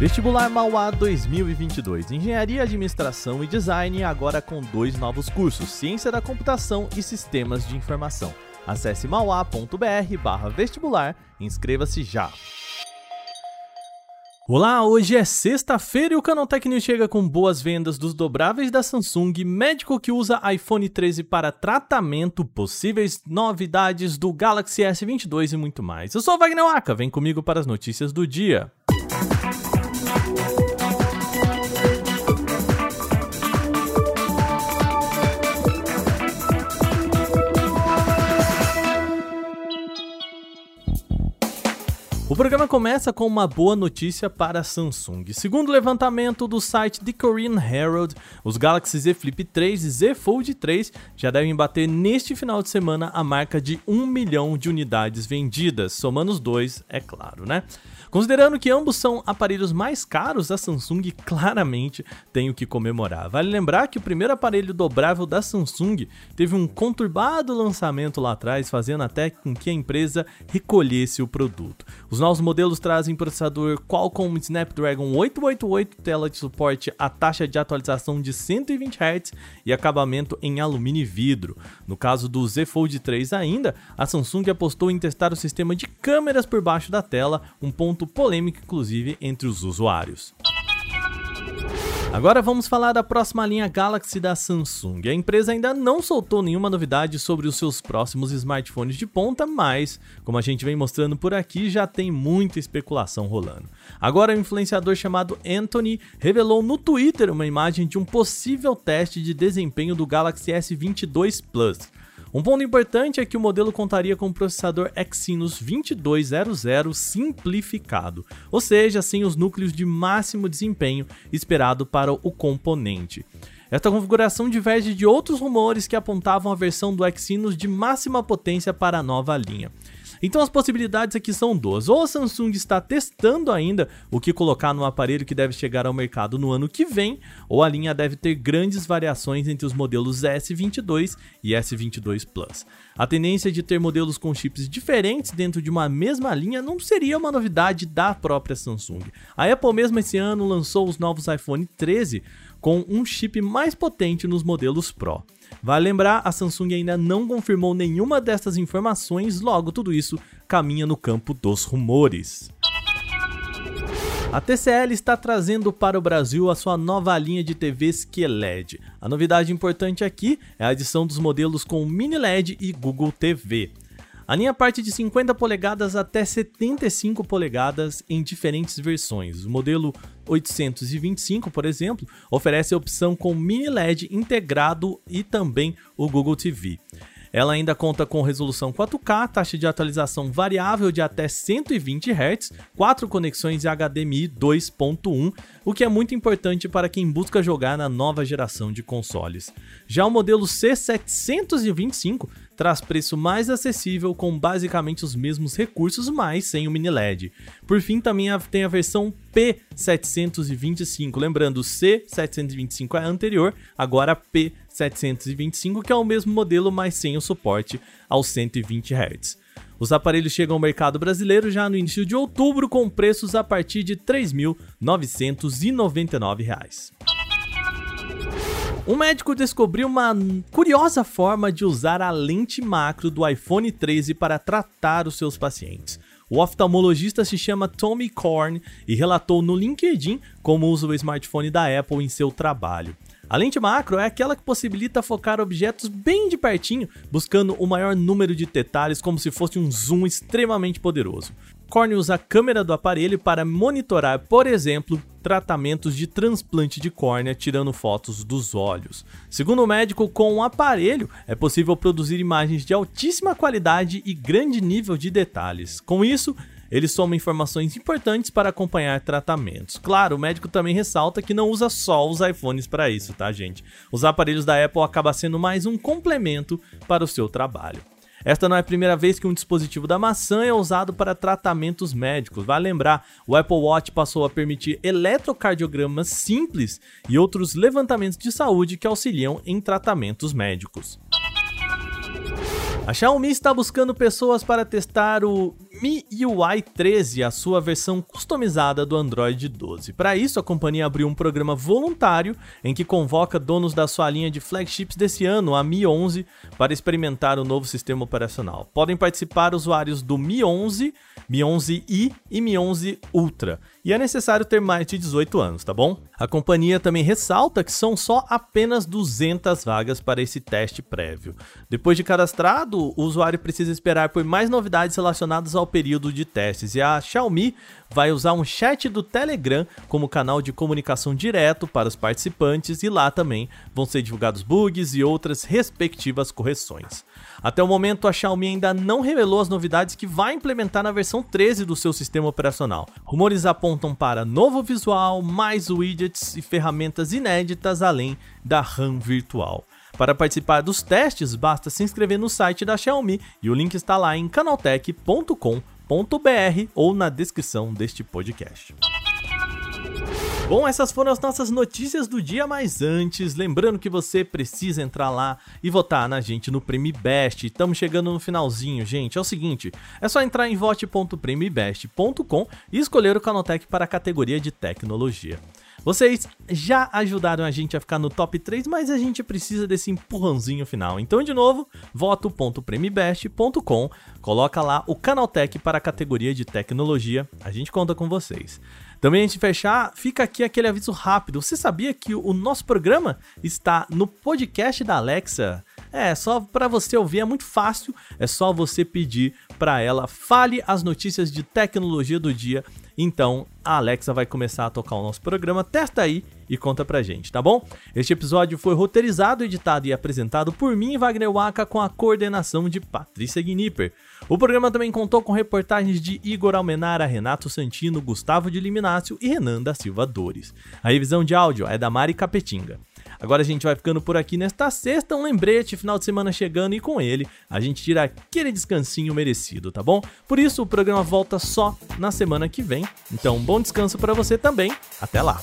Vestibular Mauá 2022. Engenharia, Administração e Design agora com dois novos cursos: Ciência da Computação e Sistemas de Informação. Acesse mauá.br/vestibular e inscreva-se já. Olá, hoje é sexta-feira e o Canaltech News chega com boas vendas dos dobráveis da Samsung, médico que usa iPhone 13 para tratamento, possíveis novidades do Galaxy S22 e muito mais. Eu sou Wagner Waka, vem comigo para as notícias do dia. O programa começa com uma boa notícia para a Samsung. Segundo o levantamento do site The Korean Herald, os Galaxy Z Flip 3 e Z Fold 3 já devem bater neste final de semana a marca de 1 milhão de unidades vendidas, somando os dois, é claro, né? Considerando que ambos são aparelhos mais caros, a Samsung claramente tem o que comemorar. Vale lembrar que o primeiro aparelho dobrável da Samsung teve um conturbado lançamento lá atrás, fazendo até com que a empresa recolhesse o produto. Os novos modelos trazem processador Qualcomm Snapdragon 888, tela de suporte a taxa de atualização de 120 Hz e acabamento em alumínio e vidro. No caso do Z Fold 3 ainda, a Samsung apostou em testar o sistema de câmeras por baixo da tela, um ponto polêmico, inclusive, entre os usuários. Agora vamos falar da próxima linha Galaxy da Samsung. A empresa ainda não soltou nenhuma novidade sobre os seus próximos smartphones de ponta, mas, como a gente vem mostrando por aqui, já tem muita especulação rolando. Agora, um influenciador chamado Anthony revelou no Twitter uma imagem de um possível teste de desempenho do Galaxy S22 Plus. Um ponto importante é que o modelo contaria com o processador Exynos 2200 simplificado, ou seja, sem os núcleos de máximo desempenho esperado para o componente. Esta configuração diverge de outros rumores que apontavam a versão do Exynos de máxima potência para a nova linha. Então as possibilidades aqui são duas. Ou a Samsung está testando ainda o que colocar no aparelho que deve chegar ao mercado no ano que vem, ou a linha deve ter grandes variações entre os modelos S22 e S22 Plus. A tendência de ter modelos com chips diferentes dentro de uma mesma linha não seria uma novidade da própria Samsung. A Apple mesmo esse ano lançou os novos iPhone 13 com um chip mais potente nos modelos Pro. Vale lembrar, a Samsung ainda não confirmou nenhuma dessas informações, logo tudo isso caminha no campo dos rumores. A TCL está trazendo para o Brasil a sua nova linha de TVs QLED. A novidade importante aqui é a adição dos modelos com Mini LED e Google TV. A linha parte de 50 polegadas até 75 polegadas em diferentes versões. O modelo 825, por exemplo, oferece a opção com mini LED integrado e também o Google TV. Ela ainda conta com resolução 4K, taxa de atualização variável de até 120 Hz, quatro conexões HDMI 2.1, o que é muito importante para quem busca jogar na nova geração de consoles. Já o modelo C725 traz preço mais acessível com basicamente os mesmos recursos, mas sem o mini LED. Por fim, também tem a versão P725, lembrando o C725 é anterior, agora P725 que é o mesmo modelo, mas sem o suporte aos 120 Hz. Os aparelhos chegam ao mercado brasileiro já no início de outubro com preços a partir de R$ 3.999. Um médico descobriu uma curiosa forma de usar a lente macro do iPhone 13 para tratar os seus pacientes. O oftalmologista se chama Tommy Korn e relatou no LinkedIn como usa o smartphone da Apple em seu trabalho. A lente macro é aquela que possibilita focar objetos bem de pertinho, buscando o maior número de detalhes como se fosse um zoom extremamente poderoso. Korn usa a câmera do aparelho para monitorar, por exemplo, tratamentos de transplante de córnea tirando fotos dos olhos. Segundo o médico, com o um aparelho é possível produzir imagens de altíssima qualidade e grande nível de detalhes. Com isso, ele soma informações importantes para acompanhar tratamentos. Claro, o médico também ressalta que não usa só os iPhones para isso, tá, gente? Os aparelhos da Apple acabam sendo mais um complemento para o seu trabalho. Esta não é a primeira vez que um dispositivo da maçã é usado para tratamentos médicos. Vale lembrar, o Apple Watch passou a permitir eletrocardiogramas simples e outros levantamentos de saúde que auxiliam em tratamentos médicos. A Xiaomi está buscando pessoas para testar o MIUI 13, a sua versão customizada do Android 12. Para isso, a companhia abriu um programa voluntário em que convoca donos da sua linha de flagships desse ano, a Mi 11, para experimentar o novo sistema operacional. Podem participar usuários do Mi 11, Mi 11i e Mi 11 Ultra e é necessário ter mais de 18 anos, tá bom? A companhia também ressalta que são só apenas 200 vagas para esse teste prévio. Depois de cadastrado, o usuário precisa esperar por mais novidades relacionadas ao período de testes e a Xiaomi vai usar um chat do Telegram como canal de comunicação direto para os participantes e lá também vão ser divulgados bugs e outras respectivas correções. Até o momento, a Xiaomi ainda não revelou as novidades que vai implementar na versão 13 do seu sistema operacional. Rumores apontam para novo visual, mais widgets e ferramentas inéditas além da RAM virtual. Para participar dos testes, basta se inscrever no site da Xiaomi e o link está lá em canaltech.com.br ou na descrição deste podcast. Bom, essas foram as nossas notícias do dia, mas antes, lembrando que você precisa entrar lá e votar na gente no Prêmio Best. Estamos chegando no finalzinho, gente. É o seguinte, é só entrar em vote.premibest.com e escolher o Canotech para a categoria de tecnologia. Vocês já ajudaram a gente a ficar no top 3, mas a gente precisa desse empurrãozinho final. Então, de novo, voto.premibest.com, coloca lá o Canaltech para a categoria de tecnologia. A gente conta com vocês. Também antes de fechar, fica aqui aquele aviso rápido. Você sabia que o nosso programa está no podcast da Alexa? É, só para você ouvir, é muito fácil, é só você pedir para ela fale as notícias de tecnologia do dia. Então, a Alexa vai começar a tocar o nosso programa. Testa aí e conta pra gente, tá bom? Este episódio foi roteirizado, editado e apresentado por mim, Wagner Waka, com a coordenação de Patrícia Gnipper. O programa também contou com reportagens de Igor Almenara, Renato Santino, Gustavo de Liminácio e Renan da Silva Dores. A revisão de áudio é da Mari Capetinga. Agora a gente vai ficando por aqui nesta sexta, um lembrete, final de semana chegando e com ele a gente tira aquele descansinho merecido, tá bom? Por isso o programa volta só na semana que vem. Então, bom descanso para você também. Até lá.